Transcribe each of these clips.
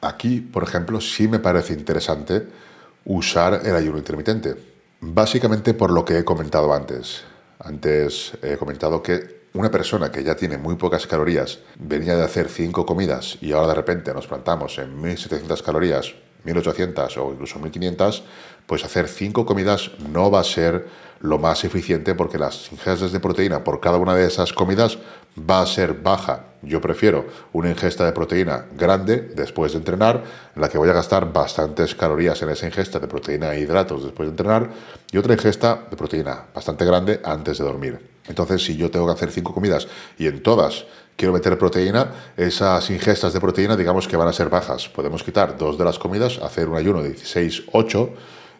Aquí, por ejemplo, sí me parece interesante usar el ayuno intermitente. Básicamente por lo que he comentado antes. Antes he comentado que una persona que ya tiene muy pocas calorías venía de hacer cinco comidas y ahora de repente nos plantamos en 1700 calorías, 1800 o incluso 1500, pues hacer cinco comidas no va a ser lo más eficiente porque las ingestas de proteína por cada una de esas comidas va a ser baja. Yo prefiero una ingesta de proteína grande después de entrenar, en la que voy a gastar bastantes calorías en esa ingesta de proteína e hidratos después de entrenar, y otra ingesta de proteína bastante grande antes de dormir. Entonces, si yo tengo que hacer cinco comidas y en todas quiero meter proteína, esas ingestas de proteína digamos que van a ser bajas. Podemos quitar dos de las comidas, hacer un ayuno de 16-8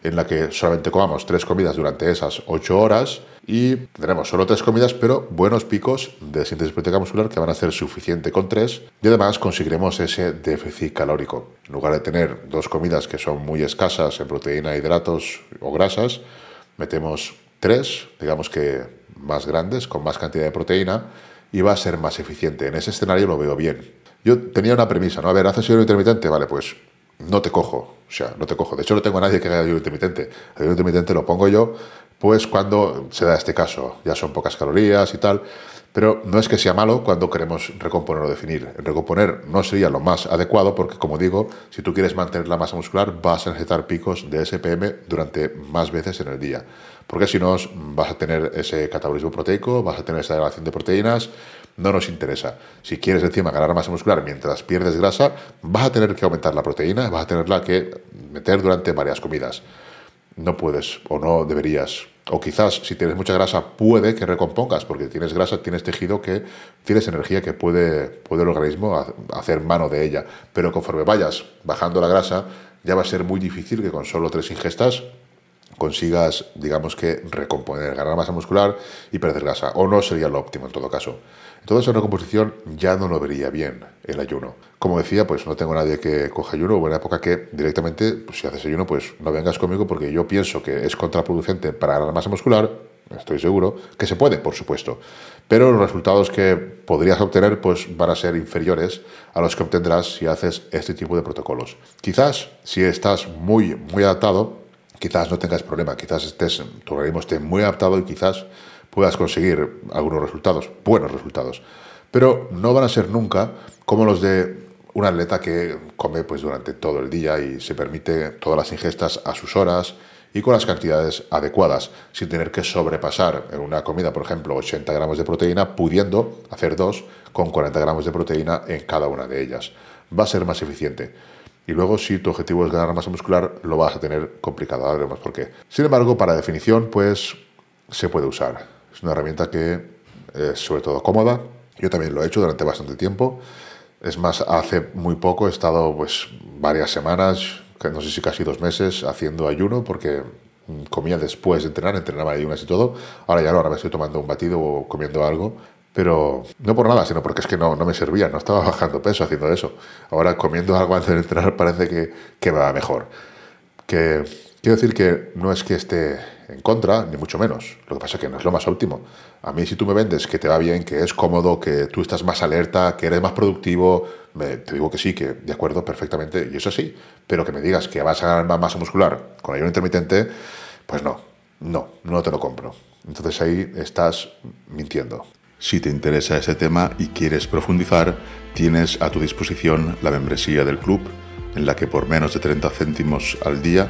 en la que solamente comamos tres comidas durante esas ocho horas y tendremos solo tres comidas, pero buenos picos de síntesis proteica muscular que van a ser suficiente con tres y además conseguiremos ese déficit calórico. En lugar de tener dos comidas que son muy escasas en proteína, hidratos o grasas, metemos tres, digamos que más grandes, con más cantidad de proteína y va a ser más eficiente. En ese escenario lo veo bien. Yo tenía una premisa, ¿no? A ver, ¿haces ayuno intermitente? Vale, pues no te cojo. O sea, no te cojo. De hecho, no tengo a nadie que haga ayuno intermitente. El ayuno intermitente lo pongo yo, pues cuando se da este caso. Ya son pocas calorías y tal. Pero no es que sea malo cuando queremos recomponer o definir. recomponer no sería lo más adecuado porque, como digo, si tú quieres mantener la masa muscular, vas a necesitar picos de SPM durante más veces en el día. Porque si no, vas a tener ese catabolismo proteico, vas a tener esa elevación de proteínas, no nos interesa. Si quieres encima ganar masa muscular mientras pierdes grasa, vas a tener que aumentar la proteína, vas a tenerla que meter durante varias comidas. No puedes o no deberías. O quizás si tienes mucha grasa puede que recompongas, porque tienes grasa, tienes tejido que tienes energía que puede, puede el organismo hacer mano de ella. Pero conforme vayas bajando la grasa, ya va a ser muy difícil que con solo tres ingestas consigas, digamos que, recomponer, ganar masa muscular y perder grasa. O no sería lo óptimo en todo caso. Entonces, en una composición ya no lo vería bien el ayuno. Como decía, pues no tengo nadie que coja ayuno, o en época que directamente, pues, si haces ayuno, pues no vengas conmigo porque yo pienso que es contraproducente para ganar masa muscular, estoy seguro, que se puede, por supuesto. Pero los resultados que podrías obtener pues van a ser inferiores a los que obtendrás si haces este tipo de protocolos. Quizás si estás muy, muy adaptado, quizás no tengas problema, quizás estés, tu organismo esté muy adaptado y quizás puedas conseguir algunos resultados, buenos resultados. Pero no van a ser nunca como los de un atleta que come pues, durante todo el día y se permite todas las ingestas a sus horas y con las cantidades adecuadas, sin tener que sobrepasar en una comida, por ejemplo, 80 gramos de proteína, pudiendo hacer dos con 40 gramos de proteína en cada una de ellas. Va a ser más eficiente. Y luego, si tu objetivo es ganar masa muscular, lo vas a tener complicado. Ahora veremos por qué. Sin embargo, para definición, pues se puede usar. Es una herramienta que es sobre todo cómoda. Yo también lo he hecho durante bastante tiempo. Es más, hace muy poco he estado pues varias semanas, no sé si casi dos meses, haciendo ayuno porque comía después de entrenar, entrenaba ayunas y todo. Ahora ya no, ahora me estoy tomando un batido o comiendo algo. Pero no por nada, sino porque es que no, no me servía, no estaba bajando peso haciendo eso. Ahora comiendo algo antes de entrenar parece que, que me va mejor. Que quiero decir que no es que esté en contra, ni mucho menos. Lo que pasa es que no es lo más óptimo. A mí si tú me vendes que te va bien, que es cómodo, que tú estás más alerta, que eres más productivo, te digo que sí, que de acuerdo perfectamente, y eso sí, pero que me digas que vas a ganar más masa muscular con ayuno intermitente, pues no, no, no te lo compro. Entonces ahí estás mintiendo. Si te interesa ese tema y quieres profundizar, tienes a tu disposición la membresía del club en la que por menos de 30 céntimos al día